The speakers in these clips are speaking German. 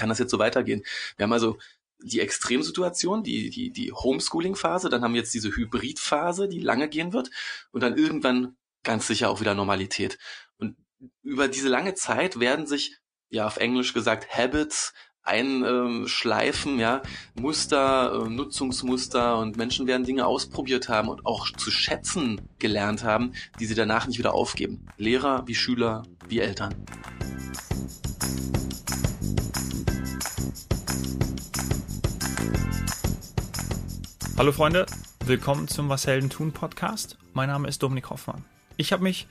kann das jetzt so weitergehen? Wir haben also die Extremsituation, die, die, die Homeschooling-Phase, dann haben wir jetzt diese Hybrid-Phase, die lange gehen wird und dann irgendwann ganz sicher auch wieder Normalität. Und über diese lange Zeit werden sich, ja, auf Englisch gesagt, Habits einschleifen, ja, Muster, äh, Nutzungsmuster und Menschen werden Dinge ausprobiert haben und auch zu schätzen gelernt haben, die sie danach nicht wieder aufgeben. Lehrer wie Schüler wie Eltern. Hallo Freunde, willkommen zum Was Helden tun Podcast. Mein Name ist Dominik Hoffmann. Ich habe mich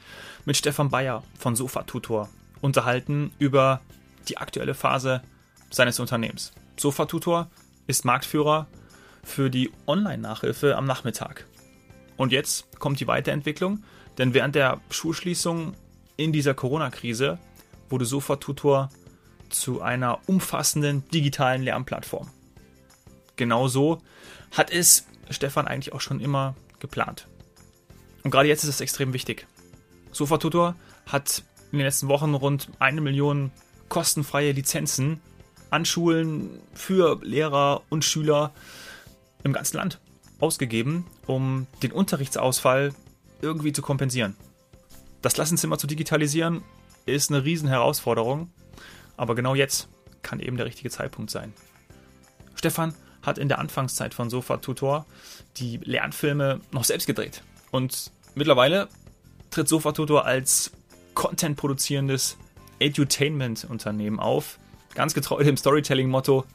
mit Stefan Bayer von Sofa Tutor unterhalten über die aktuelle Phase seines Unternehmens. Sofa Tutor ist Marktführer für die Online-Nachhilfe am Nachmittag. Und jetzt kommt die Weiterentwicklung, denn während der Schulschließung in dieser Corona-Krise wurde Sofa Tutor zu einer umfassenden digitalen Lernplattform. Genauso hat es Stefan eigentlich auch schon immer geplant. Und gerade jetzt ist es extrem wichtig. Sofa Tutor hat in den letzten Wochen rund eine Million kostenfreie Lizenzen an Schulen für Lehrer und Schüler im ganzen Land ausgegeben, um den Unterrichtsausfall irgendwie zu kompensieren. Das Klassenzimmer zu digitalisieren ist eine Riesenherausforderung, aber genau jetzt kann eben der richtige Zeitpunkt sein. Stefan hat in der Anfangszeit von Sofa Tutor die Lernfilme noch selbst gedreht. Und mittlerweile tritt Sofa Tutor als Content produzierendes Edutainment-Unternehmen auf. Ganz getreu dem Storytelling-Motto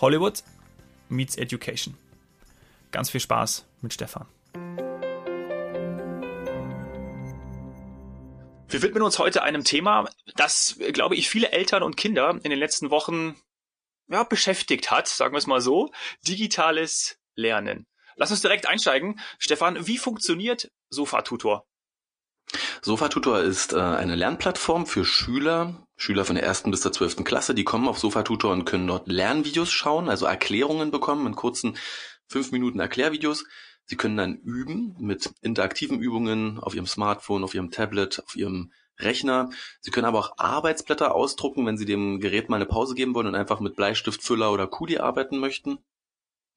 Hollywood meets Education. Ganz viel Spaß mit Stefan. Wir widmen uns heute einem Thema, das, glaube ich, viele Eltern und Kinder in den letzten Wochen ja, beschäftigt hat, sagen wir es mal so, digitales Lernen. Lass uns direkt einsteigen. Stefan, wie funktioniert SofaTutor? SofaTutor ist äh, eine Lernplattform für Schüler, Schüler von der ersten bis zur zwölften Klasse, die kommen auf SofaTutor und können dort Lernvideos schauen, also Erklärungen bekommen in kurzen fünf Minuten Erklärvideos. Sie können dann üben mit interaktiven Übungen auf ihrem Smartphone, auf ihrem Tablet, auf ihrem Rechner. Sie können aber auch Arbeitsblätter ausdrucken, wenn Sie dem Gerät mal eine Pause geben wollen und einfach mit Bleistift, Füller oder Kuli arbeiten möchten.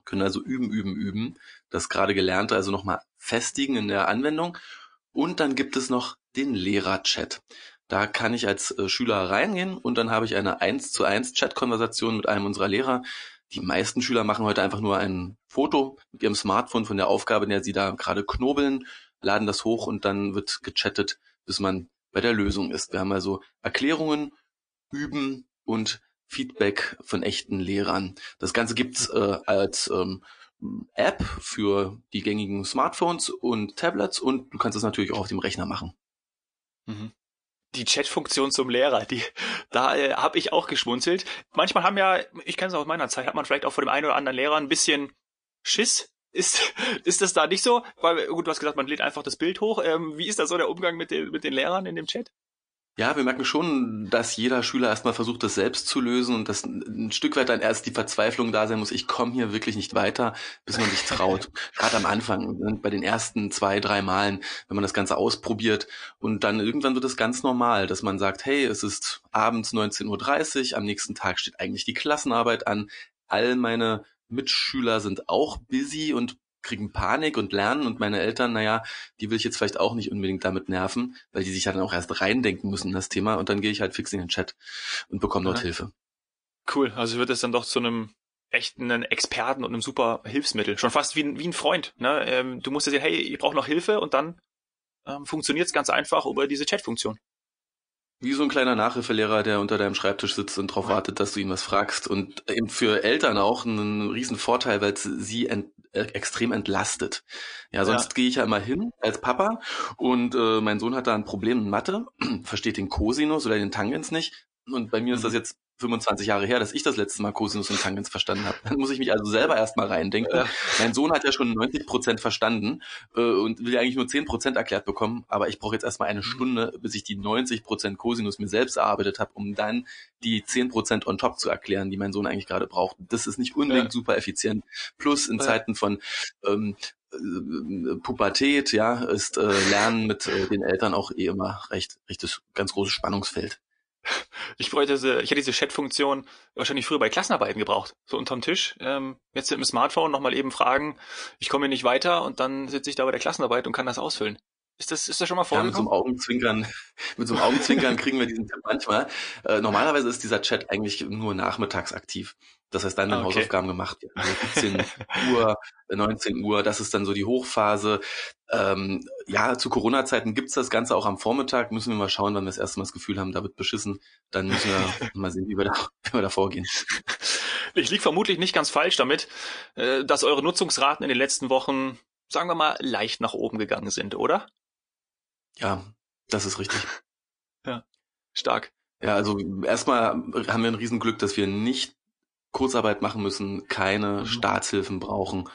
Können also üben, üben, üben. Das gerade Gelernte also nochmal festigen in der Anwendung. Und dann gibt es noch den Lehrerchat. Da kann ich als äh, Schüler reingehen und dann habe ich eine 1 zu 1 Chat-Konversation mit einem unserer Lehrer. Die meisten Schüler machen heute einfach nur ein Foto mit ihrem Smartphone von der Aufgabe, in der sie da gerade knobeln, laden das hoch und dann wird gechattet, bis man bei der Lösung ist. Wir haben also Erklärungen, Üben und Feedback von echten Lehrern. Das Ganze gibt's äh, als ähm, App für die gängigen Smartphones und Tablets und du kannst es natürlich auch auf dem Rechner machen. Mhm. Die Chat-Funktion zum Lehrer, die da äh, habe ich auch geschmunzelt. Manchmal haben ja, ich kenne es aus meiner Zeit, hat man vielleicht auch vor dem einen oder anderen Lehrer ein bisschen Schiss, ist, ist das da nicht so? Weil, gut, du hast gesagt, man lädt einfach das Bild hoch. Ähm, wie ist da so der Umgang mit den, mit den Lehrern in dem Chat? Ja, wir merken schon, dass jeder Schüler erstmal versucht, das selbst zu lösen und dass ein Stück weit dann erst die Verzweiflung da sein muss, ich komme hier wirklich nicht weiter, bis man sich traut. Gerade am Anfang, ne, bei den ersten zwei, drei Malen, wenn man das Ganze ausprobiert und dann irgendwann wird es ganz normal, dass man sagt, hey, es ist abends 19.30 Uhr, am nächsten Tag steht eigentlich die Klassenarbeit an, all meine Mitschüler sind auch busy und kriegen Panik und lernen und meine Eltern, naja, die will ich jetzt vielleicht auch nicht unbedingt damit nerven, weil die sich ja dann auch erst reindenken müssen in das Thema und dann gehe ich halt fix in den Chat und bekomme dort ja. Hilfe. Cool, also wird es dann doch zu einem echten Experten und einem super Hilfsmittel. Schon fast wie, wie ein Freund. Ne? Ähm, du musst ja sehen, hey, ich brauche noch Hilfe und dann ähm, funktioniert es ganz einfach über diese Chat-Funktion. Wie so ein kleiner Nachhilfelehrer, der unter deinem Schreibtisch sitzt und darauf wartet, dass du ihn was fragst. Und eben für Eltern auch ein riesen Vorteil, weil es sie ent, äh, extrem entlastet. Ja, sonst ja. gehe ich ja immer hin als Papa und äh, mein Sohn hat da ein Problem in Mathe, versteht den Cosinus oder den Tangens nicht. Und bei mir mhm. ist das jetzt 25 Jahre her, dass ich das letzte Mal Cosinus und Tangens verstanden habe. Dann muss ich mich also selber erstmal reindenken. Ja. Mein Sohn hat ja schon 90 Prozent verstanden äh, und will ja eigentlich nur 10 Prozent erklärt bekommen, aber ich brauche jetzt erstmal eine mhm. Stunde, bis ich die 90 Prozent Cosinus mir selbst erarbeitet habe, um dann die 10 Prozent on top zu erklären, die mein Sohn eigentlich gerade braucht. Das ist nicht unbedingt ja. super effizient. Plus in. Zeiten von ähm, äh, Pubertät, ja, ist äh, Lernen mit äh, den Eltern auch eh immer recht, recht das ganz großes Spannungsfeld. Ich bräuchte diese, ich hätte diese Chat-Funktion wahrscheinlich früher bei Klassenarbeiten gebraucht. So unterm Tisch. Ähm, jetzt mit dem Smartphone nochmal eben fragen, ich komme hier nicht weiter und dann sitze ich da bei der Klassenarbeit und kann das ausfüllen. Ist das, ist das schon mal vorgekommen? Ja, mit so einem Augenzwinkern, mit so einem Augenzwinkern kriegen wir diesen Tipp manchmal. Äh, normalerweise ist dieser Chat eigentlich nur nachmittags aktiv. Das heißt, dann werden ah, okay. Hausaufgaben gemacht. Also 17 Uhr, 19 Uhr, das ist dann so die Hochphase. Ähm, ja, zu Corona-Zeiten gibt's das Ganze auch am Vormittag. Müssen wir mal schauen, wann wir das erste Mal das Gefühl haben, da wird beschissen. Dann müssen wir mal sehen, wie wir da, wie wir da vorgehen. Ich liege vermutlich nicht ganz falsch damit, äh, dass eure Nutzungsraten in den letzten Wochen, sagen wir mal, leicht nach oben gegangen sind, oder? Ja, das ist richtig. ja, stark. Ja, also erstmal haben wir ein Riesenglück, dass wir nicht Kurzarbeit machen müssen, keine mhm. Staatshilfen brauchen.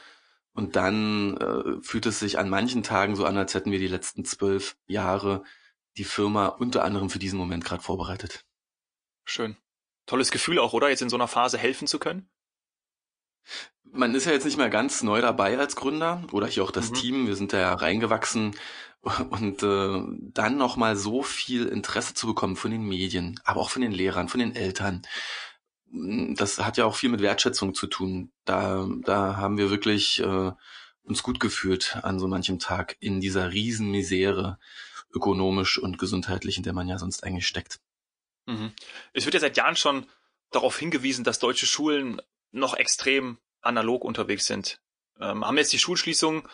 Und dann äh, fühlt es sich an manchen Tagen so an, als hätten wir die letzten zwölf Jahre die Firma unter anderem für diesen Moment gerade vorbereitet. Schön. Tolles Gefühl auch, oder? Jetzt in so einer Phase helfen zu können? Man ist ja jetzt nicht mehr ganz neu dabei als Gründer oder hier auch das mhm. Team. Wir sind da ja reingewachsen und äh, dann nochmal so viel Interesse zu bekommen von den Medien, aber auch von den Lehrern, von den Eltern das hat ja auch viel mit Wertschätzung zu tun. Da, da haben wir wirklich äh, uns gut gefühlt an so manchem Tag in dieser Riesenmisere ökonomisch und gesundheitlich, in der man ja sonst eigentlich steckt. Mhm. Es wird ja seit Jahren schon darauf hingewiesen, dass deutsche Schulen noch extrem analog unterwegs sind. Ähm, haben jetzt die Schulschließungen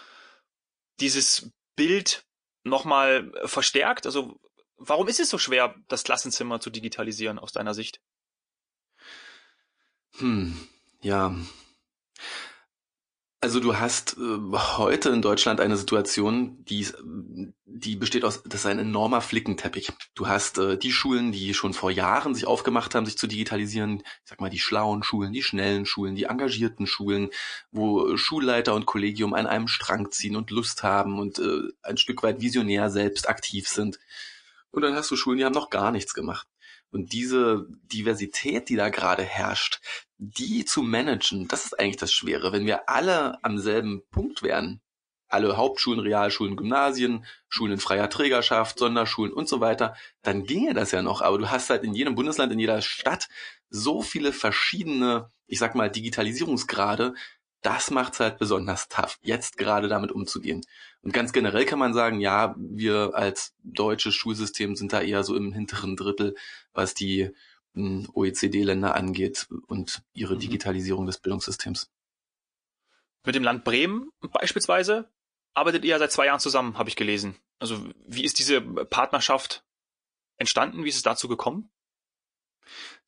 dieses Bild nochmal verstärkt? Also warum ist es so schwer, das Klassenzimmer zu digitalisieren aus deiner Sicht? Hm, ja. Also du hast äh, heute in Deutschland eine Situation, die, die besteht aus, das ist ein enormer Flickenteppich. Du hast äh, die Schulen, die schon vor Jahren sich aufgemacht haben, sich zu digitalisieren, ich sag mal die schlauen Schulen, die schnellen Schulen, die engagierten Schulen, wo Schulleiter und Kollegium an einem Strang ziehen und Lust haben und äh, ein Stück weit visionär selbst aktiv sind. Und dann hast du Schulen, die haben noch gar nichts gemacht. Und diese Diversität, die da gerade herrscht, die zu managen, das ist eigentlich das Schwere. Wenn wir alle am selben Punkt wären, alle Hauptschulen, Realschulen, Gymnasien, Schulen in freier Trägerschaft, Sonderschulen und so weiter, dann ginge das ja noch. Aber du hast halt in jedem Bundesland, in jeder Stadt so viele verschiedene, ich sag mal, Digitalisierungsgrade, das macht's halt besonders tough, jetzt gerade damit umzugehen. Und ganz generell kann man sagen, ja, wir als deutsches Schulsystem sind da eher so im hinteren Drittel, was die hm, OECD-Länder angeht und ihre mhm. Digitalisierung des Bildungssystems. Mit dem Land Bremen beispielsweise arbeitet ihr seit zwei Jahren zusammen, habe ich gelesen. Also wie ist diese Partnerschaft entstanden? Wie ist es dazu gekommen?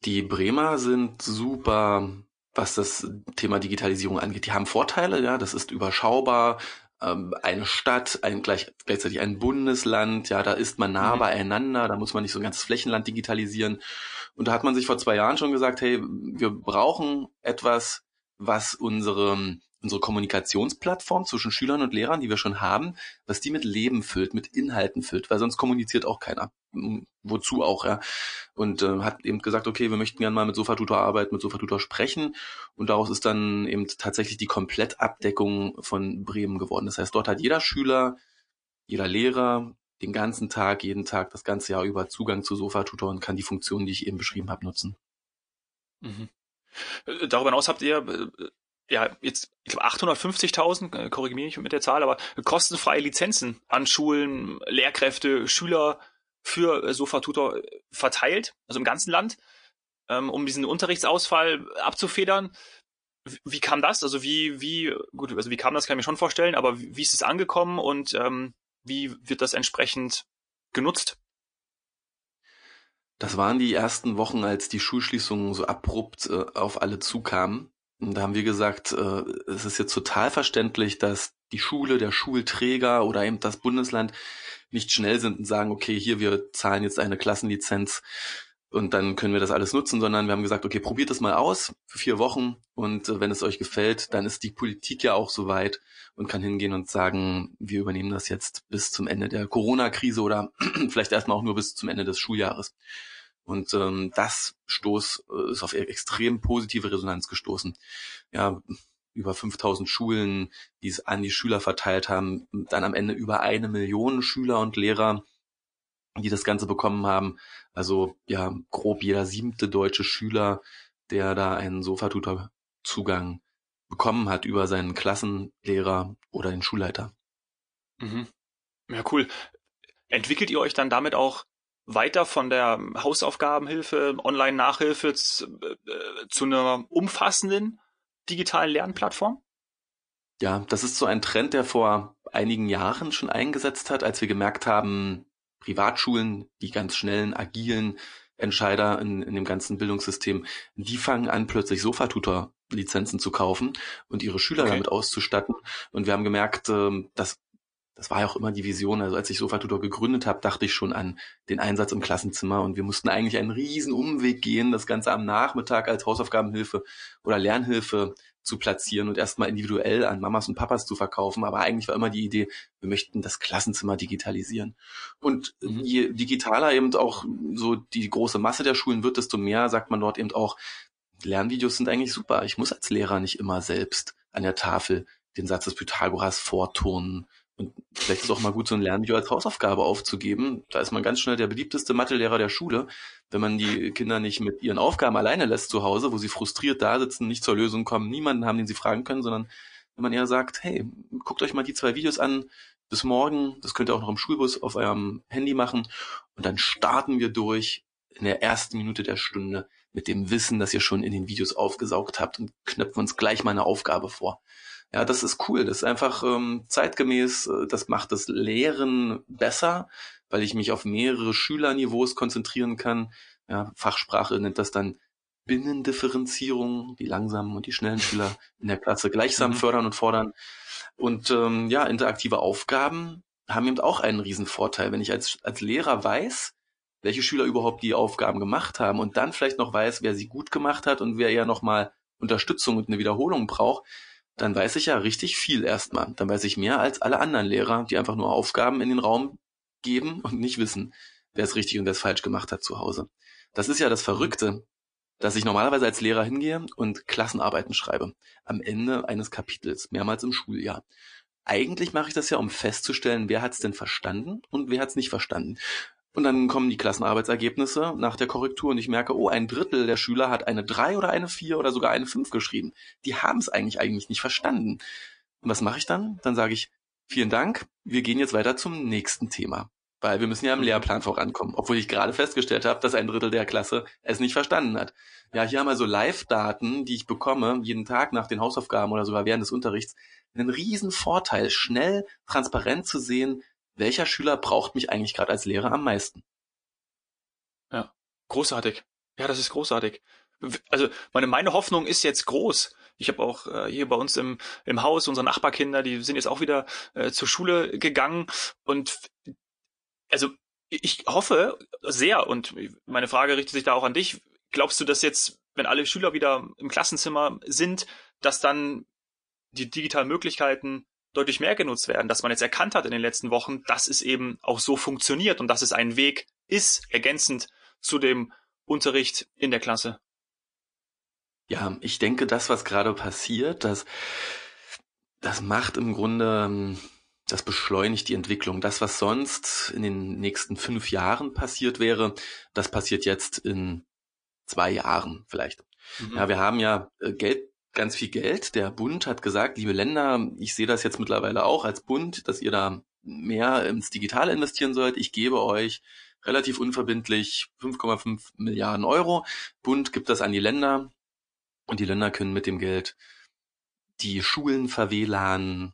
Die Bremer sind super was das Thema Digitalisierung angeht. Die haben Vorteile, ja, das ist überschaubar, ähm, eine Stadt, ein gleich, gleichzeitig ein Bundesland, ja, da ist man nah mhm. beieinander, da muss man nicht so ein ganzes Flächenland digitalisieren. Und da hat man sich vor zwei Jahren schon gesagt, hey, wir brauchen etwas, was unsere unsere Kommunikationsplattform zwischen Schülern und Lehrern, die wir schon haben, was die mit Leben füllt, mit Inhalten füllt, weil sonst kommuniziert auch keiner. Wozu auch, ja. Und äh, hat eben gesagt, okay, wir möchten gerne mal mit Sofatutor arbeiten, mit Sofatutor sprechen. Und daraus ist dann eben tatsächlich die Komplettabdeckung von Bremen geworden. Das heißt, dort hat jeder Schüler, jeder Lehrer den ganzen Tag, jeden Tag, das ganze Jahr über Zugang zu Sofatutor und kann die Funktionen, die ich eben beschrieben habe, nutzen. Mhm. Äh, darüber hinaus habt ihr äh, ja, jetzt, ich glaube 850.000, äh, korrigiere mich mit der Zahl, aber kostenfreie Lizenzen an Schulen, Lehrkräfte, Schüler für äh, Sofa-Tutor äh, verteilt, also im ganzen Land, ähm, um diesen Unterrichtsausfall abzufedern. Wie kam das? Also wie, wie, gut, also wie kam das, kann ich mir schon vorstellen, aber wie, ist es angekommen und ähm, wie wird das entsprechend genutzt? Das waren die ersten Wochen, als die Schulschließungen so abrupt äh, auf alle zukamen. Da haben wir gesagt, äh, es ist jetzt total verständlich, dass die Schule, der Schulträger oder eben das Bundesland nicht schnell sind und sagen, okay, hier, wir zahlen jetzt eine Klassenlizenz und dann können wir das alles nutzen, sondern wir haben gesagt, okay, probiert das mal aus für vier Wochen und äh, wenn es euch gefällt, dann ist die Politik ja auch so weit und kann hingehen und sagen, wir übernehmen das jetzt bis zum Ende der Corona-Krise oder vielleicht erstmal auch nur bis zum Ende des Schuljahres. Und ähm, das Stoß äh, ist auf e-, extrem positive Resonanz gestoßen. Ja, über 5000 Schulen, die es an die Schüler verteilt haben, dann am Ende über eine Million Schüler und Lehrer. die das Ganze bekommen haben. Also ja, grob jeder siebte deutsche Schüler, der da einen Sofatutor-Zugang bekommen hat über seinen Klassenlehrer oder den Schulleiter. Mhm. Ja, cool. Entwickelt ihr euch dann damit auch weiter von der Hausaufgabenhilfe, Online-Nachhilfe zu, äh, zu einer umfassenden digitalen Lernplattform? Ja, das ist so ein Trend, der vor einigen Jahren schon eingesetzt hat, als wir gemerkt haben, Privatschulen, die ganz schnellen, agilen Entscheider in, in dem ganzen Bildungssystem, die fangen an, plötzlich Sofatutor-Lizenzen zu kaufen und ihre Schüler okay. damit auszustatten. Und wir haben gemerkt, ähm, dass das war ja auch immer die Vision. Also als ich Sofatutor gegründet habe, dachte ich schon an den Einsatz im Klassenzimmer und wir mussten eigentlich einen riesen Umweg gehen, das Ganze am Nachmittag als Hausaufgabenhilfe oder Lernhilfe zu platzieren und erstmal individuell an Mamas und Papas zu verkaufen. Aber eigentlich war immer die Idee, wir möchten das Klassenzimmer digitalisieren. Und mhm. je digitaler eben auch so die große Masse der Schulen wird, desto mehr sagt man dort eben auch, Lernvideos sind eigentlich super. Ich muss als Lehrer nicht immer selbst an der Tafel den Satz des Pythagoras vorturnen. Und vielleicht ist es auch mal gut, so ein Lernvideo als Hausaufgabe aufzugeben. Da ist man ganz schnell der beliebteste Mathelehrer der Schule, wenn man die Kinder nicht mit ihren Aufgaben alleine lässt zu Hause, wo sie frustriert da sitzen, nicht zur Lösung kommen, niemanden haben, den sie fragen können, sondern wenn man eher sagt, hey, guckt euch mal die zwei Videos an, bis morgen, das könnt ihr auch noch im Schulbus auf eurem Handy machen und dann starten wir durch in der ersten Minute der Stunde mit dem Wissen, das ihr schon in den Videos aufgesaugt habt und knöpfen uns gleich mal eine Aufgabe vor. Ja, das ist cool. Das ist einfach ähm, zeitgemäß. Äh, das macht das Lehren besser, weil ich mich auf mehrere Schülerniveaus konzentrieren kann. Ja, Fachsprache nennt das dann Binnendifferenzierung, die langsamen und die schnellen Schüler in der Klasse gleichsam mhm. fördern und fordern. Und ähm, ja, interaktive Aufgaben haben eben auch einen riesen Vorteil. Wenn ich als, als Lehrer weiß, welche Schüler überhaupt die Aufgaben gemacht haben und dann vielleicht noch weiß, wer sie gut gemacht hat und wer eher nochmal Unterstützung und eine Wiederholung braucht, dann weiß ich ja richtig viel erstmal. Dann weiß ich mehr als alle anderen Lehrer, die einfach nur Aufgaben in den Raum geben und nicht wissen, wer es richtig und wer es falsch gemacht hat zu Hause. Das ist ja das Verrückte, dass ich normalerweise als Lehrer hingehe und Klassenarbeiten schreibe. Am Ende eines Kapitels, mehrmals im Schuljahr. Eigentlich mache ich das ja, um festzustellen, wer hat es denn verstanden und wer hat es nicht verstanden. Und dann kommen die Klassenarbeitsergebnisse nach der Korrektur und ich merke, oh, ein Drittel der Schüler hat eine 3 oder eine 4 oder sogar eine 5 geschrieben. Die haben es eigentlich eigentlich nicht verstanden. Und was mache ich dann? Dann sage ich, vielen Dank, wir gehen jetzt weiter zum nächsten Thema. Weil wir müssen ja im mhm. Lehrplan vorankommen, obwohl ich gerade festgestellt habe, dass ein Drittel der Klasse es nicht verstanden hat. Ja, hier haben wir so Live-Daten, die ich bekomme, jeden Tag nach den Hausaufgaben oder sogar während des Unterrichts. Einen riesen Vorteil, schnell, transparent zu sehen, welcher Schüler braucht mich eigentlich gerade als Lehrer am meisten? Ja, großartig. Ja, das ist großartig. Also meine, meine Hoffnung ist jetzt groß. Ich habe auch äh, hier bei uns im, im Haus unsere Nachbarkinder, die sind jetzt auch wieder äh, zur Schule gegangen und also ich hoffe sehr und meine Frage richtet sich da auch an dich. Glaubst du, dass jetzt, wenn alle Schüler wieder im Klassenzimmer sind, dass dann die digitalen Möglichkeiten deutlich mehr genutzt werden, dass man jetzt erkannt hat in den letzten Wochen, dass es eben auch so funktioniert und dass es ein Weg ist, ergänzend zu dem Unterricht in der Klasse. Ja, ich denke, das, was gerade passiert, das, das macht im Grunde, das beschleunigt die Entwicklung. Das, was sonst in den nächsten fünf Jahren passiert wäre, das passiert jetzt in zwei Jahren vielleicht. Mhm. Ja, wir haben ja äh, Geld ganz viel Geld. Der Bund hat gesagt, liebe Länder, ich sehe das jetzt mittlerweile auch als Bund, dass ihr da mehr ins Digitale investieren sollt. Ich gebe euch relativ unverbindlich 5,5 Milliarden Euro. Bund gibt das an die Länder und die Länder können mit dem Geld die Schulen verwählen,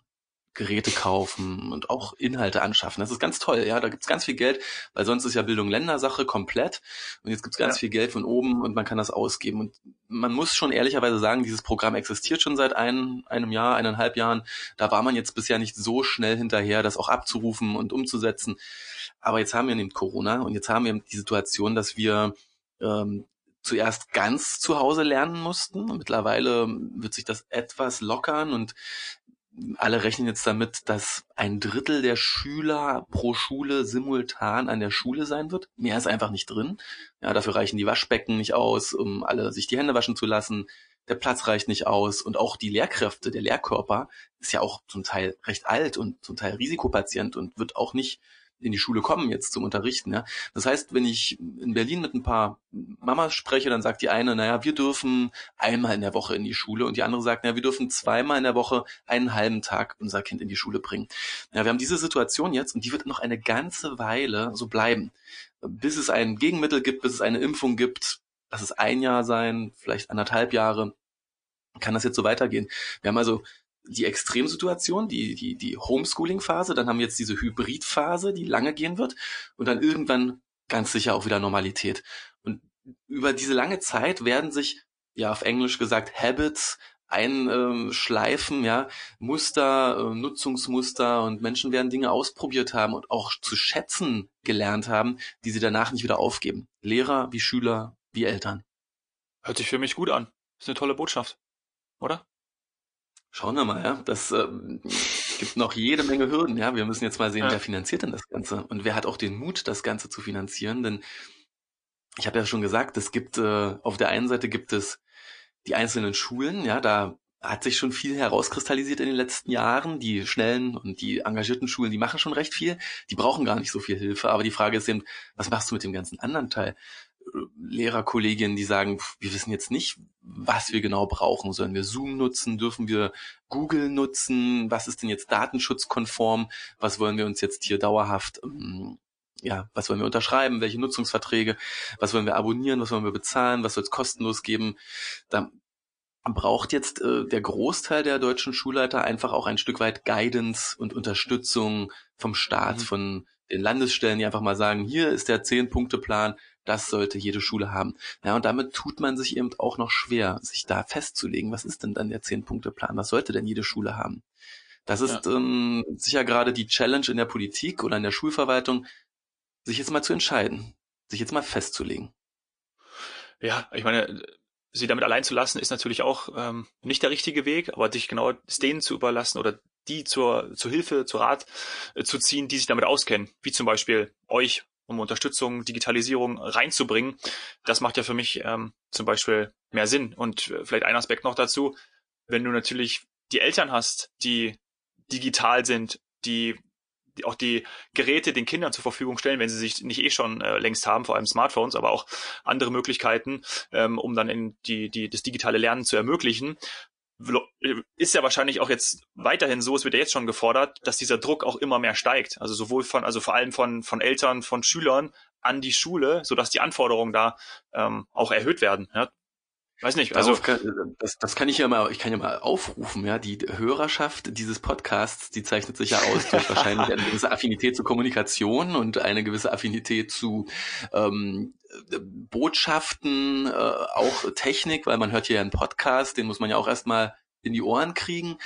Geräte kaufen und auch Inhalte anschaffen. Das ist ganz toll, ja. Da gibt's ganz viel Geld, weil sonst ist ja Bildung Ländersache komplett. Und jetzt gibt's ganz ja. viel Geld von oben und man kann das ausgeben. Und man muss schon ehrlicherweise sagen, dieses Programm existiert schon seit ein, einem Jahr, eineinhalb Jahren. Da war man jetzt bisher nicht so schnell hinterher, das auch abzurufen und umzusetzen. Aber jetzt haben wir nämlich Corona und jetzt haben wir die Situation, dass wir ähm, zuerst ganz zu Hause lernen mussten. Mittlerweile wird sich das etwas lockern und alle rechnen jetzt damit, dass ein Drittel der Schüler pro Schule simultan an der Schule sein wird. Mehr ist einfach nicht drin. Ja, dafür reichen die Waschbecken nicht aus, um alle sich die Hände waschen zu lassen. Der Platz reicht nicht aus und auch die Lehrkräfte, der Lehrkörper ist ja auch zum Teil recht alt und zum Teil Risikopatient und wird auch nicht in die Schule kommen jetzt zum Unterrichten. Ja. Das heißt, wenn ich in Berlin mit ein paar Mamas spreche, dann sagt die eine, naja, wir dürfen einmal in der Woche in die Schule und die andere sagt, naja, wir dürfen zweimal in der Woche einen halben Tag unser Kind in die Schule bringen. Ja, wir haben diese Situation jetzt und die wird noch eine ganze Weile so bleiben, bis es ein Gegenmittel gibt, bis es eine Impfung gibt. Lass es ein Jahr sein, vielleicht anderthalb Jahre. Kann das jetzt so weitergehen? Wir haben also die Extremsituation, die, die, die Homeschooling-Phase, dann haben wir jetzt diese Hybrid-Phase, die lange gehen wird und dann irgendwann ganz sicher auch wieder Normalität. Und über diese lange Zeit werden sich, ja, auf Englisch gesagt, Habits einschleifen, ja, Muster, äh, Nutzungsmuster und Menschen werden Dinge ausprobiert haben und auch zu schätzen gelernt haben, die sie danach nicht wieder aufgeben. Lehrer wie Schüler wie Eltern. Hört sich für mich gut an. Ist eine tolle Botschaft, oder? Schauen wir mal, ja. Das äh, gibt noch jede Menge Hürden, ja. Wir müssen jetzt mal sehen, ja. wer finanziert denn das Ganze und wer hat auch den Mut, das Ganze zu finanzieren. Denn ich habe ja schon gesagt, es gibt äh, auf der einen Seite gibt es die einzelnen Schulen, ja, da hat sich schon viel herauskristallisiert in den letzten Jahren. Die schnellen und die engagierten Schulen, die machen schon recht viel. Die brauchen gar nicht so viel Hilfe. Aber die Frage ist eben, was machst du mit dem ganzen anderen Teil? Lehrerkolleginnen, die sagen, wir wissen jetzt nicht, was wir genau brauchen. Sollen wir Zoom nutzen? Dürfen wir Google nutzen? Was ist denn jetzt datenschutzkonform? Was wollen wir uns jetzt hier dauerhaft, ähm, ja, was wollen wir unterschreiben? Welche Nutzungsverträge? Was wollen wir abonnieren? Was wollen wir bezahlen? Was soll es kostenlos geben? Da braucht jetzt äh, der Großteil der deutschen Schulleiter einfach auch ein Stück weit Guidance und Unterstützung vom Staat, mhm. von Landesstellen, die einfach mal sagen, hier ist der Zehn-Punkte-Plan, das sollte jede Schule haben. Ja, und damit tut man sich eben auch noch schwer, sich da festzulegen. Was ist denn dann der Zehn-Punkte-Plan? Was sollte denn jede Schule haben? Das ist ja. ähm, sicher gerade die Challenge in der Politik oder in der Schulverwaltung, sich jetzt mal zu entscheiden, sich jetzt mal festzulegen. Ja, ich meine, sie damit allein zu lassen, ist natürlich auch ähm, nicht der richtige Weg, aber sich genau denen zu überlassen oder die zur, zur Hilfe, zur Rat äh, zu ziehen, die sich damit auskennen, wie zum Beispiel euch um Unterstützung, Digitalisierung reinzubringen. Das macht ja für mich ähm, zum Beispiel mehr Sinn. Und äh, vielleicht ein Aspekt noch dazu, wenn du natürlich die Eltern hast, die digital sind, die, die auch die Geräte den Kindern zur Verfügung stellen, wenn sie sich nicht eh schon äh, längst haben, vor allem Smartphones, aber auch andere Möglichkeiten, ähm, um dann in die, die, das digitale Lernen zu ermöglichen, ist ja wahrscheinlich auch jetzt weiterhin so, es wird ja jetzt schon gefordert, dass dieser Druck auch immer mehr steigt. Also sowohl von, also vor allem von, von Eltern, von Schülern an die Schule, sodass die Anforderungen da ähm, auch erhöht werden. Ja? Weiß nicht, also kann, das, das kann ich ja mal, ich kann ja mal aufrufen, ja, die Hörerschaft dieses Podcasts, die zeichnet sich ja aus durch wahrscheinlich eine gewisse Affinität zur Kommunikation und eine gewisse Affinität zu ähm, Botschaften, äh, auch Technik, weil man hört hier ja einen Podcast, den muss man ja auch erstmal in die Ohren kriegen.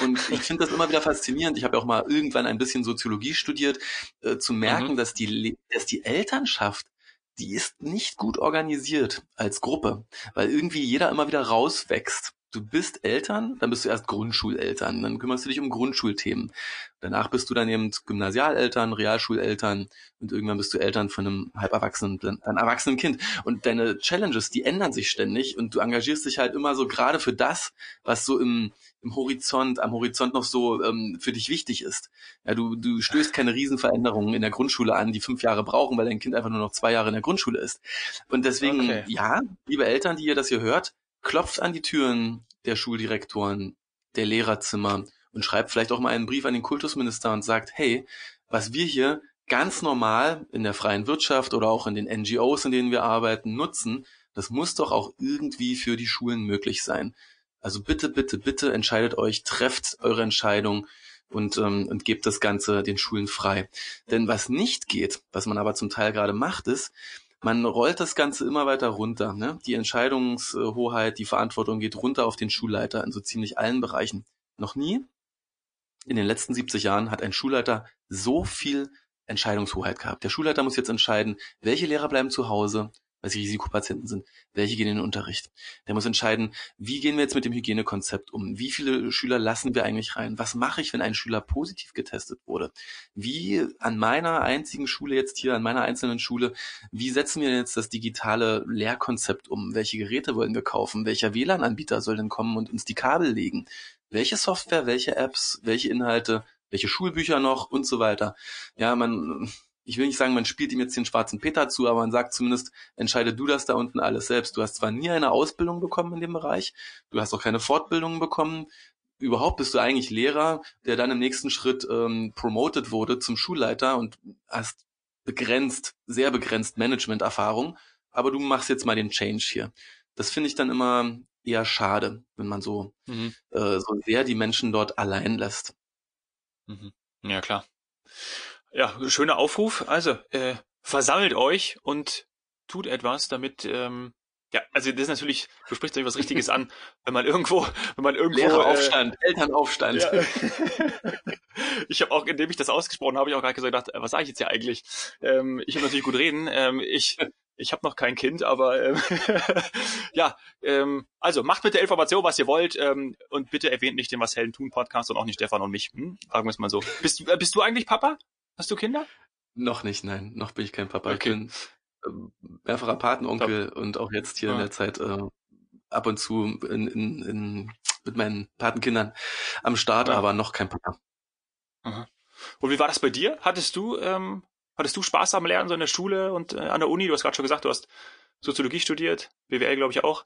Und ich finde das immer wieder faszinierend. Ich habe ja auch mal irgendwann ein bisschen Soziologie studiert, äh, zu merken, mhm. dass die, dass die Elternschaft die ist nicht gut organisiert als Gruppe, weil irgendwie jeder immer wieder rauswächst. Du bist Eltern, dann bist du erst Grundschuleltern, dann kümmerst du dich um Grundschulthemen. Danach bist du dann eben Gymnasialeltern, Realschuleltern und irgendwann bist du Eltern von einem halb erwachsenen, dann erwachsenen Kind. Und deine Challenges, die ändern sich ständig und du engagierst dich halt immer so gerade für das, was so im, im Horizont, am Horizont noch so ähm, für dich wichtig ist. Ja, du, du stößt keine Riesenveränderungen in der Grundschule an, die fünf Jahre brauchen, weil dein Kind einfach nur noch zwei Jahre in der Grundschule ist. Und deswegen, okay. ja, liebe Eltern, die ihr das hier hört, klopft an die Türen der Schuldirektoren, der Lehrerzimmer und schreibt vielleicht auch mal einen Brief an den Kultusminister und sagt, hey, was wir hier ganz normal in der freien Wirtschaft oder auch in den NGOs, in denen wir arbeiten, nutzen, das muss doch auch irgendwie für die Schulen möglich sein. Also bitte, bitte, bitte entscheidet euch, trefft eure Entscheidung und, ähm, und gebt das Ganze den Schulen frei. Denn was nicht geht, was man aber zum Teil gerade macht, ist, man rollt das Ganze immer weiter runter. Ne? Die Entscheidungshoheit, die Verantwortung geht runter auf den Schulleiter in so ziemlich allen Bereichen. Noch nie in den letzten 70 Jahren hat ein Schulleiter so viel Entscheidungshoheit gehabt. Der Schulleiter muss jetzt entscheiden, welche Lehrer bleiben zu Hause, weil sie Risikopatienten sind, welche gehen in den Unterricht. Der muss entscheiden, wie gehen wir jetzt mit dem Hygienekonzept um? Wie viele Schüler lassen wir eigentlich rein? Was mache ich, wenn ein Schüler positiv getestet wurde? Wie an meiner einzigen Schule jetzt hier, an meiner einzelnen Schule, wie setzen wir jetzt das digitale Lehrkonzept um? Welche Geräte wollen wir kaufen? Welcher WLAN-Anbieter soll denn kommen und uns die Kabel legen? Welche Software, welche Apps, welche Inhalte, welche Schulbücher noch und so weiter. Ja, man, ich will nicht sagen, man spielt ihm jetzt den schwarzen Peter zu, aber man sagt zumindest, entscheide du das da unten alles selbst. Du hast zwar nie eine Ausbildung bekommen in dem Bereich, du hast auch keine Fortbildung bekommen, überhaupt bist du eigentlich Lehrer, der dann im nächsten Schritt ähm, promoted wurde zum Schulleiter und hast begrenzt, sehr begrenzt Management-Erfahrung, aber du machst jetzt mal den Change hier. Das finde ich dann immer eher schade, wenn man so, mhm. äh, so sehr die Menschen dort allein lässt. Mhm. Ja, klar. Ja, schöner Aufruf. Also, äh, versammelt euch und tut etwas, damit ähm, ja, also das ist natürlich, du sprichst natürlich was Richtiges an, wenn man irgendwo, wenn man irgendwo Lehreraufstand, äh, Elternaufstand. Ja. ich habe auch, indem ich das ausgesprochen habe, ich auch gerade gedacht, was sage ich jetzt hier eigentlich? Ähm, ich habe natürlich gut reden. Ähm, ich ich habe noch kein Kind, aber ähm, ja, ähm, also macht mit der Information, was ihr wollt ähm, und bitte erwähnt nicht den Was Helden tun Podcast und auch nicht Stefan und mich. Hm? Sagen wir es mal so. Bist, äh, bist du eigentlich Papa? Hast du Kinder? Noch nicht, nein. Noch bin ich kein Papa. Okay. Ich bin mehrfacher Patenonkel Top. und auch jetzt hier ja. in der Zeit äh, ab und zu in, in, in, mit meinen Patenkindern am Start, ja. aber noch kein Papa. Aha. Und wie war das bei dir? Hattest du, ähm, hattest du Spaß am Lernen so in der Schule und äh, an der Uni? Du hast gerade schon gesagt, du hast Soziologie studiert, BWL glaube ich auch.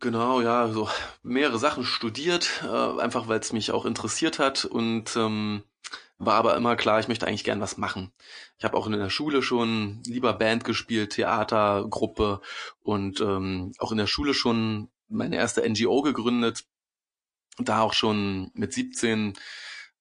Genau, ja, so mehrere Sachen studiert, äh, einfach weil es mich auch interessiert hat und ähm, war aber immer klar, ich möchte eigentlich gern was machen. Ich habe auch in der Schule schon lieber Band gespielt, Theater, Gruppe und ähm, auch in der Schule schon meine erste NGO gegründet. Da auch schon mit 17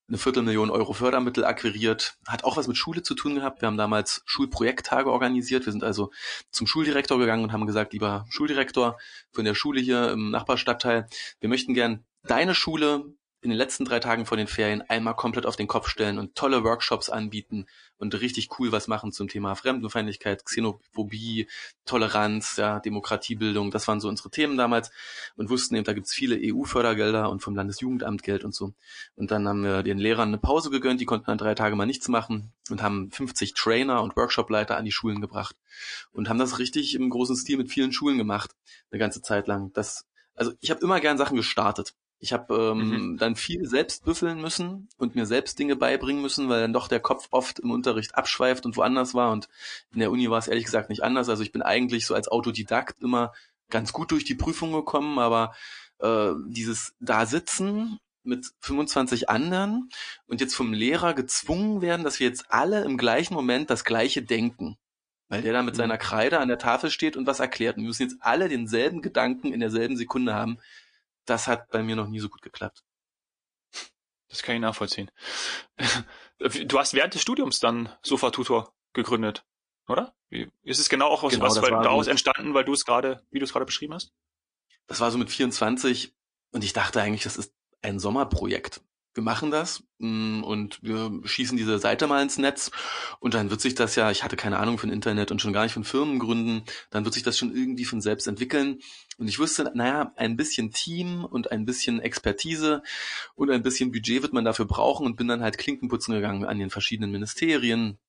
eine Viertelmillion Euro Fördermittel akquiriert. Hat auch was mit Schule zu tun gehabt. Wir haben damals Schulprojekttage organisiert. Wir sind also zum Schuldirektor gegangen und haben gesagt, lieber Schuldirektor von der Schule hier im Nachbarstadtteil, wir möchten gern deine Schule in den letzten drei Tagen vor den Ferien einmal komplett auf den Kopf stellen und tolle Workshops anbieten und richtig cool was machen zum Thema Fremdenfeindlichkeit, Xenophobie, Toleranz, ja, Demokratiebildung. Das waren so unsere Themen damals und wussten eben, da gibt's viele EU-Fördergelder und vom Landesjugendamt Geld und so. Und dann haben wir den Lehrern eine Pause gegönnt, die konnten dann drei Tage mal nichts machen und haben 50 Trainer und Workshopleiter an die Schulen gebracht und haben das richtig im großen Stil mit vielen Schulen gemacht, eine ganze Zeit lang. Das also ich habe immer gern Sachen gestartet. Ich habe ähm, mhm. dann viel selbst büffeln müssen und mir selbst Dinge beibringen müssen, weil dann doch der Kopf oft im Unterricht abschweift und woanders war. Und in der Uni war es ehrlich gesagt nicht anders. Also ich bin eigentlich so als Autodidakt immer ganz gut durch die Prüfung gekommen, aber äh, dieses da sitzen mit 25 anderen und jetzt vom Lehrer gezwungen werden, dass wir jetzt alle im gleichen Moment das gleiche denken. Weil der da mit mhm. seiner Kreide an der Tafel steht und was erklärt. Und wir müssen jetzt alle denselben Gedanken in derselben Sekunde haben das hat bei mir noch nie so gut geklappt. Das kann ich nachvollziehen. Du hast während des Studiums dann Sofa-Tutor gegründet, oder? Ist es genau auch aus genau, was weil daraus entstanden, weil du es gerade, wie du es gerade beschrieben hast? Das war so mit 24 und ich dachte eigentlich, das ist ein Sommerprojekt wir machen das mm, und wir schießen diese Seite mal ins Netz und dann wird sich das ja, ich hatte keine Ahnung von Internet und schon gar nicht von Firmengründen, dann wird sich das schon irgendwie von selbst entwickeln. Und ich wusste, naja, ein bisschen Team und ein bisschen Expertise und ein bisschen Budget wird man dafür brauchen und bin dann halt Klinkenputzen gegangen an den verschiedenen Ministerien,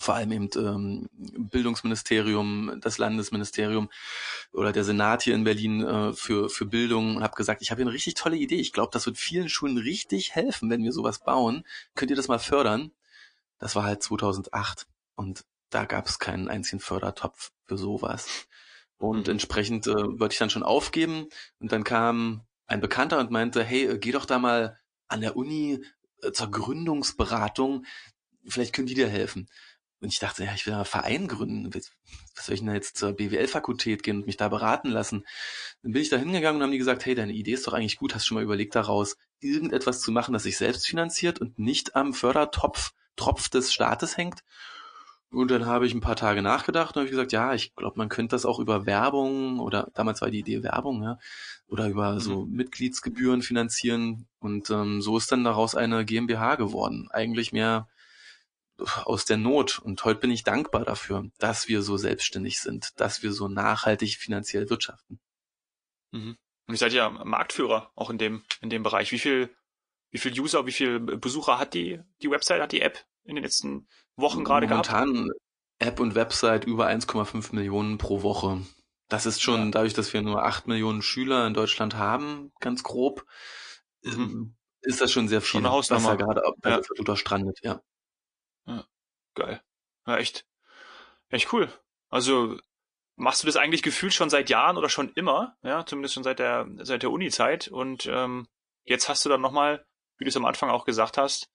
vor allem eben ähm, Bildungsministerium, das Landesministerium oder der Senat hier in Berlin äh, für, für Bildung und habe gesagt, ich habe hier eine richtig tolle Idee. Ich glaube, das wird vielen Schulen richtig helfen, wenn wir sowas bauen. Könnt ihr das mal fördern? Das war halt 2008 und da gab es keinen einzigen Fördertopf für sowas. Und mhm. entsprechend äh, wollte ich dann schon aufgeben und dann kam ein Bekannter und meinte, hey, äh, geh doch da mal an der Uni äh, zur Gründungsberatung, vielleicht können die dir helfen. Und ich dachte, ja, ich will einen Verein gründen. Was soll ich denn jetzt zur BWL-Fakultät gehen und mich da beraten lassen? Dann bin ich da hingegangen und haben die gesagt, hey, deine Idee ist doch eigentlich gut, hast schon mal überlegt daraus, irgendetwas zu machen, das sich selbst finanziert und nicht am Fördertopf, Tropf des Staates hängt. Und dann habe ich ein paar Tage nachgedacht und habe gesagt, ja, ich glaube, man könnte das auch über Werbung oder damals war die Idee Werbung, ja, oder über mhm. so Mitgliedsgebühren finanzieren. Und ähm, so ist dann daraus eine GmbH geworden. Eigentlich mehr aus der Not. Und heute bin ich dankbar dafür, dass wir so selbstständig sind, dass wir so nachhaltig finanziell wirtschaften. Mhm. Und ihr seid ja Marktführer auch in dem, in dem Bereich. Wie viel, wie viel User, wie viel Besucher hat die, die Website, hat die App in den letzten Wochen gerade gehabt? Momentan App und Website über 1,5 Millionen pro Woche. Das ist schon ja. dadurch, dass wir nur 8 Millionen Schüler in Deutschland haben, ganz grob, mhm. ist das schon sehr viel, schon was da gerade bei ja. strandet, ja. Geil. Ja, echt. Echt cool. Also machst du das eigentlich gefühlt schon seit Jahren oder schon immer, ja, zumindest schon seit der seit der Uni-Zeit und ähm, jetzt hast du dann nochmal, wie du es am Anfang auch gesagt hast,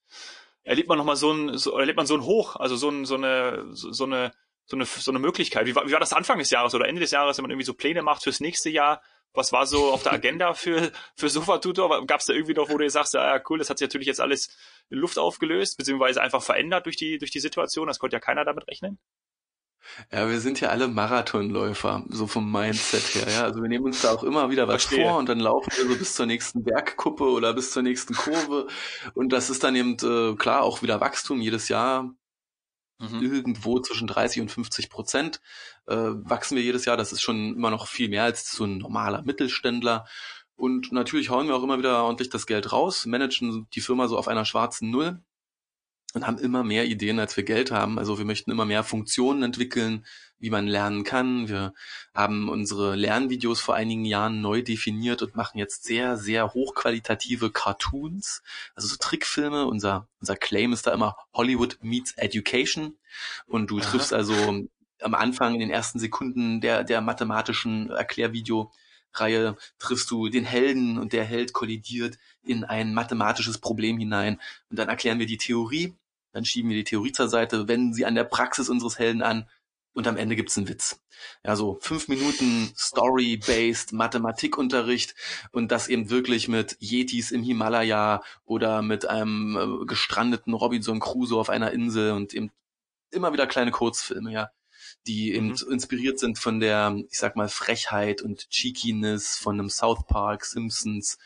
erlebt man nochmal so ein, so, erlebt man so ein Hoch, also so, ein, so eine, so, so eine, so eine, so eine Möglichkeit. Wie war, wie war das Anfang des Jahres oder Ende des Jahres, wenn man irgendwie so Pläne macht fürs nächste Jahr? Was war so auf der Agenda für, für Sofa-Tutor? Gab es da irgendwie noch, wo du sagst, ja, cool, das hat sich natürlich jetzt alles in Luft aufgelöst, beziehungsweise einfach verändert durch die, durch die Situation? Das konnte ja keiner damit rechnen. Ja, wir sind ja alle Marathonläufer, so vom Mindset her. Ja, also wir nehmen uns da auch immer wieder was Verstehe. vor und dann laufen wir so bis zur nächsten Bergkuppe oder bis zur nächsten Kurve. Und das ist dann eben äh, klar auch wieder Wachstum jedes Jahr. Mhm. Irgendwo zwischen 30 und 50 Prozent äh, wachsen wir jedes Jahr. Das ist schon immer noch viel mehr als so ein normaler Mittelständler. Und natürlich hauen wir auch immer wieder ordentlich das Geld raus, managen die Firma so auf einer schwarzen Null und haben immer mehr Ideen, als wir Geld haben. Also wir möchten immer mehr Funktionen entwickeln, wie man lernen kann. Wir haben unsere Lernvideos vor einigen Jahren neu definiert und machen jetzt sehr, sehr hochqualitative Cartoons, also so Trickfilme. Unser, unser Claim ist da immer Hollywood meets Education. Und du Aha. triffst also am Anfang in den ersten Sekunden der, der mathematischen Erklärvideo Reihe triffst du den Helden und der Held kollidiert in ein mathematisches Problem hinein und dann erklären wir die Theorie dann schieben wir die Theorie zur Seite, wenden sie an der Praxis unseres Helden an und am Ende gibt's einen Witz. Ja, so fünf Minuten Story-based Mathematikunterricht und das eben wirklich mit Yetis im Himalaya oder mit einem äh, gestrandeten Robinson Crusoe auf einer Insel und eben immer wieder kleine Kurzfilme, ja, die eben mhm. inspiriert sind von der, ich sag mal, Frechheit und Cheekiness von einem South Park, Simpsons,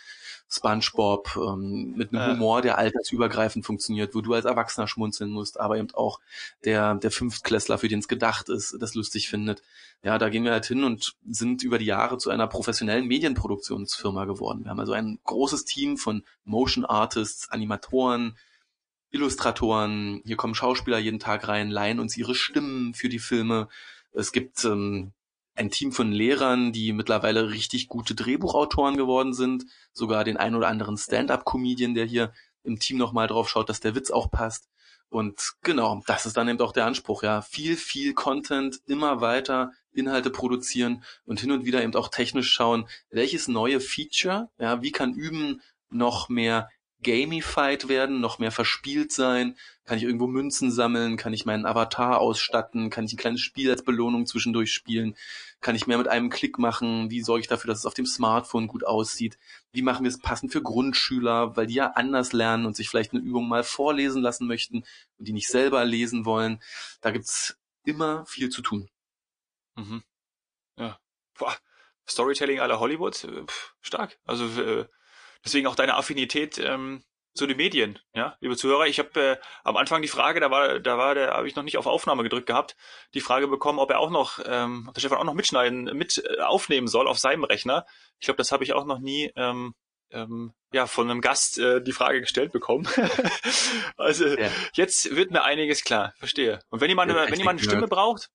SpongeBob ähm, mit einem ja. Humor, der altersübergreifend funktioniert, wo du als Erwachsener schmunzeln musst, aber eben auch der, der Fünftklässler, für den es gedacht ist, das lustig findet. Ja, da gehen wir halt hin und sind über die Jahre zu einer professionellen Medienproduktionsfirma geworden. Wir haben also ein großes Team von Motion Artists, Animatoren, Illustratoren, hier kommen Schauspieler jeden Tag rein, leihen uns ihre Stimmen für die Filme. Es gibt ähm, ein Team von Lehrern, die mittlerweile richtig gute Drehbuchautoren geworden sind, sogar den ein oder anderen Stand-up-Comedian, der hier im Team nochmal drauf schaut, dass der Witz auch passt. Und genau, das ist dann eben auch der Anspruch, ja. Viel, viel Content, immer weiter Inhalte produzieren und hin und wieder eben auch technisch schauen, welches neue Feature, ja, wie kann Üben noch mehr gamified werden, noch mehr verspielt sein? Kann ich irgendwo Münzen sammeln? Kann ich meinen Avatar ausstatten? Kann ich ein kleines Spiel als Belohnung zwischendurch spielen? Kann ich mehr mit einem Klick machen? Wie sorge ich dafür, dass es auf dem Smartphone gut aussieht? Wie machen wir es passend für Grundschüler, weil die ja anders lernen und sich vielleicht eine Übung mal vorlesen lassen möchten und die nicht selber lesen wollen? Da gibt's immer viel zu tun. Mhm. Ja. Boah. Storytelling aller Hollywood, äh, Pff, stark. Also äh, Deswegen auch deine Affinität ähm, zu den Medien, ja, liebe Zuhörer. Ich habe äh, am Anfang die Frage, da war, da war der, habe ich noch nicht auf Aufnahme gedrückt gehabt, die Frage bekommen, ob er auch noch, ähm, ob der Stefan auch noch mitschneiden, mit äh, aufnehmen soll auf seinem Rechner. Ich glaube, das habe ich auch noch nie ähm, ähm, ja von einem Gast äh, die Frage gestellt bekommen. also ja. jetzt wird mir einiges klar, verstehe. Und wenn jemand, ja, wenn jemand eine Stimme braucht,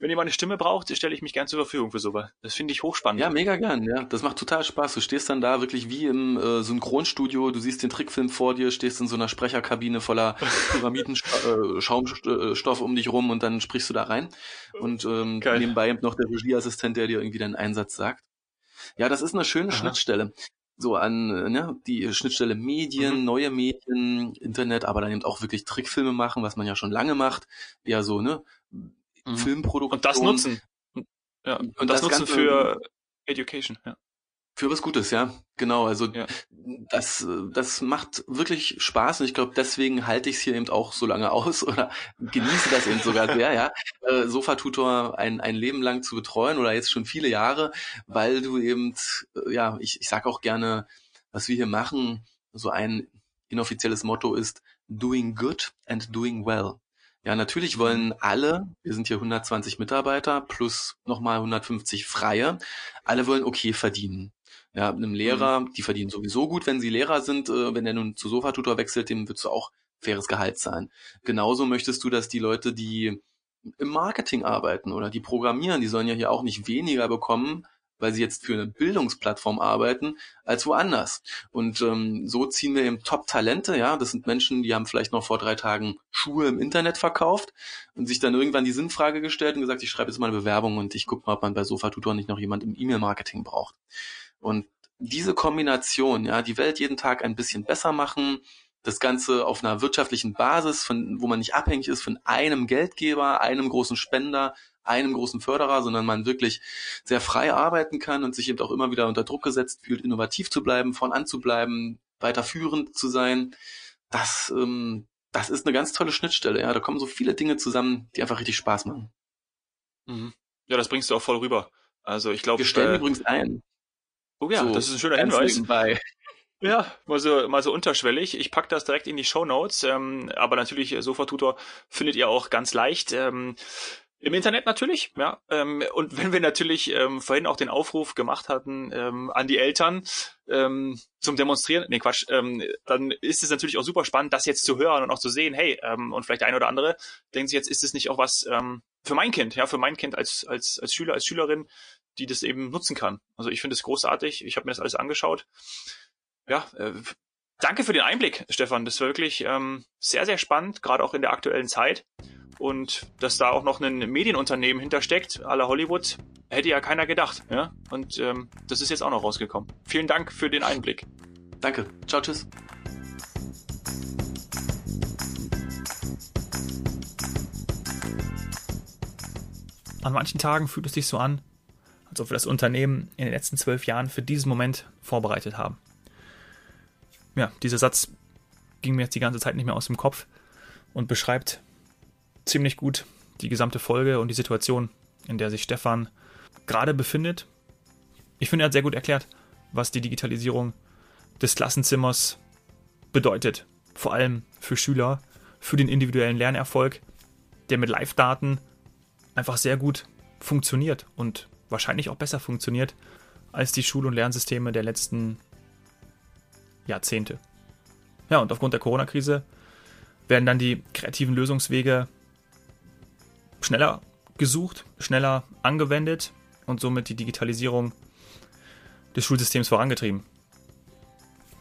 wenn jemand eine Stimme braucht, stelle ich mich gern zur Verfügung für sowas. Das finde ich hochspannend. Ja, mega gern, ja. Das macht total Spaß. Du stehst dann da wirklich wie im äh, Synchronstudio, du siehst den Trickfilm vor dir, stehst in so einer Sprecherkabine voller Pyramidensstoff äh, um dich rum und dann sprichst du da rein. Und ähm, nebenbei noch der Regieassistent, der dir irgendwie deinen Einsatz sagt. Ja, das ist eine schöne Aha. Schnittstelle so an äh, ne, die Schnittstelle Medien, mhm. neue Medien, Internet, aber dann eben auch wirklich Trickfilme machen, was man ja schon lange macht. Ja, so, ne, mhm. Filmproduktion. Und das nutzen. Ja, und, und das, das, nutzen Ganze, für Education, ja. Für was Gutes, ja, genau. Also ja. das, das macht wirklich Spaß und ich glaube, deswegen halte ich es hier eben auch so lange aus oder genieße das eben sogar sehr, ja. Äh, Sofa-Tutor ein, ein Leben lang zu betreuen oder jetzt schon viele Jahre, weil du eben, äh, ja, ich, ich sag auch gerne, was wir hier machen, so ein inoffizielles Motto ist doing good and doing well. Ja, natürlich wollen alle, wir sind hier 120 Mitarbeiter plus nochmal 150 Freie, alle wollen okay verdienen. Ja, einem Lehrer, mhm. die verdienen sowieso gut, wenn sie Lehrer sind. Äh, wenn der nun zu Sofatutor wechselt, dem würdest du auch faires Gehalt zahlen. Genauso möchtest du, dass die Leute, die im Marketing arbeiten oder die programmieren, die sollen ja hier auch nicht weniger bekommen weil sie jetzt für eine Bildungsplattform arbeiten, als woanders. Und ähm, so ziehen wir eben Top-Talente, ja, das sind Menschen, die haben vielleicht noch vor drei Tagen Schuhe im Internet verkauft und sich dann irgendwann die Sinnfrage gestellt und gesagt, ich schreibe jetzt mal eine Bewerbung und ich gucke mal, ob man bei Sofa Tutor nicht noch jemand im E-Mail-Marketing braucht. Und diese Kombination, ja, die Welt jeden Tag ein bisschen besser machen, das Ganze auf einer wirtschaftlichen Basis, von, wo man nicht abhängig ist von einem Geldgeber, einem großen Spender, einem großen Förderer, sondern man wirklich sehr frei arbeiten kann und sich eben auch immer wieder unter Druck gesetzt fühlt, innovativ zu bleiben, voran zu bleiben, weiter führend zu sein. Das, ähm, das ist eine ganz tolle Schnittstelle. Ja, da kommen so viele Dinge zusammen, die einfach richtig Spaß machen. Mhm. Ja, das bringst du auch voll rüber. Also ich glaube, wir stellen äh, übrigens ein. Oh ja, so, das ist ein schöner Hinweis. Nebenbei. Ja, mal so, mal so unterschwellig. Ich pack das direkt in die Show Notes. Ähm, aber natürlich, äh, Sofa-Tutor findet ihr auch ganz leicht. Ähm, im Internet natürlich, ja. Ähm, und wenn wir natürlich ähm, vorhin auch den Aufruf gemacht hatten ähm, an die Eltern ähm, zum Demonstrieren, nee Quatsch, ähm, dann ist es natürlich auch super spannend, das jetzt zu hören und auch zu sehen, hey, ähm, und vielleicht der eine oder andere denkt sich jetzt, ist es nicht auch was ähm, für mein Kind, ja, für mein Kind als, als, als Schüler, als Schülerin, die das eben nutzen kann. Also ich finde es großartig, ich habe mir das alles angeschaut ja, äh, danke für den Einblick, Stefan. Das war wirklich ähm, sehr, sehr spannend, gerade auch in der aktuellen Zeit. Und dass da auch noch ein Medienunternehmen hintersteckt, à la Hollywood, hätte ja keiner gedacht. Ja? Und ähm, das ist jetzt auch noch rausgekommen. Vielen Dank für den Einblick. Danke. Ciao, tschüss. An manchen Tagen fühlt es sich so an, als ob wir das Unternehmen in den letzten zwölf Jahren für diesen Moment vorbereitet haben ja, dieser Satz ging mir jetzt die ganze Zeit nicht mehr aus dem Kopf und beschreibt ziemlich gut die gesamte Folge und die Situation, in der sich Stefan gerade befindet. Ich finde, er hat sehr gut erklärt, was die Digitalisierung des Klassenzimmers bedeutet. Vor allem für Schüler, für den individuellen Lernerfolg, der mit Live-Daten einfach sehr gut funktioniert und wahrscheinlich auch besser funktioniert als die Schul- und Lernsysteme der letzten Jahrzehnte. Ja, und aufgrund der Corona-Krise werden dann die kreativen Lösungswege schneller gesucht, schneller angewendet und somit die Digitalisierung des Schulsystems vorangetrieben.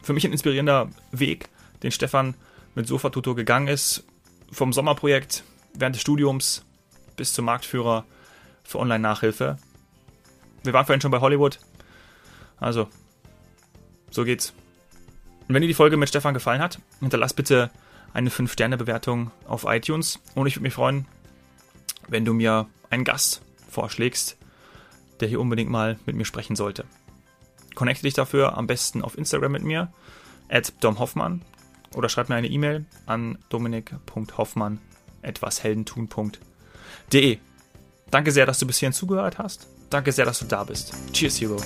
Für mich ein inspirierender Weg, den Stefan mit Sofa-Tutor gegangen ist, vom Sommerprojekt während des Studiums bis zum Marktführer für Online-Nachhilfe. Wir waren vorhin schon bei Hollywood. Also, so geht's. Und wenn dir die Folge mit Stefan gefallen hat, hinterlass bitte eine 5-Sterne-Bewertung auf iTunes. Und ich würde mich freuen, wenn du mir einen Gast vorschlägst, der hier unbedingt mal mit mir sprechen sollte. Connecte dich dafür am besten auf Instagram mit mir, at domhoffmann, oder schreib mir eine E-Mail an dominik.hoffmann etwasheldentun.de. Danke sehr, dass du bis hierhin zugehört hast. Danke sehr, dass du da bist. Cheers, Hero.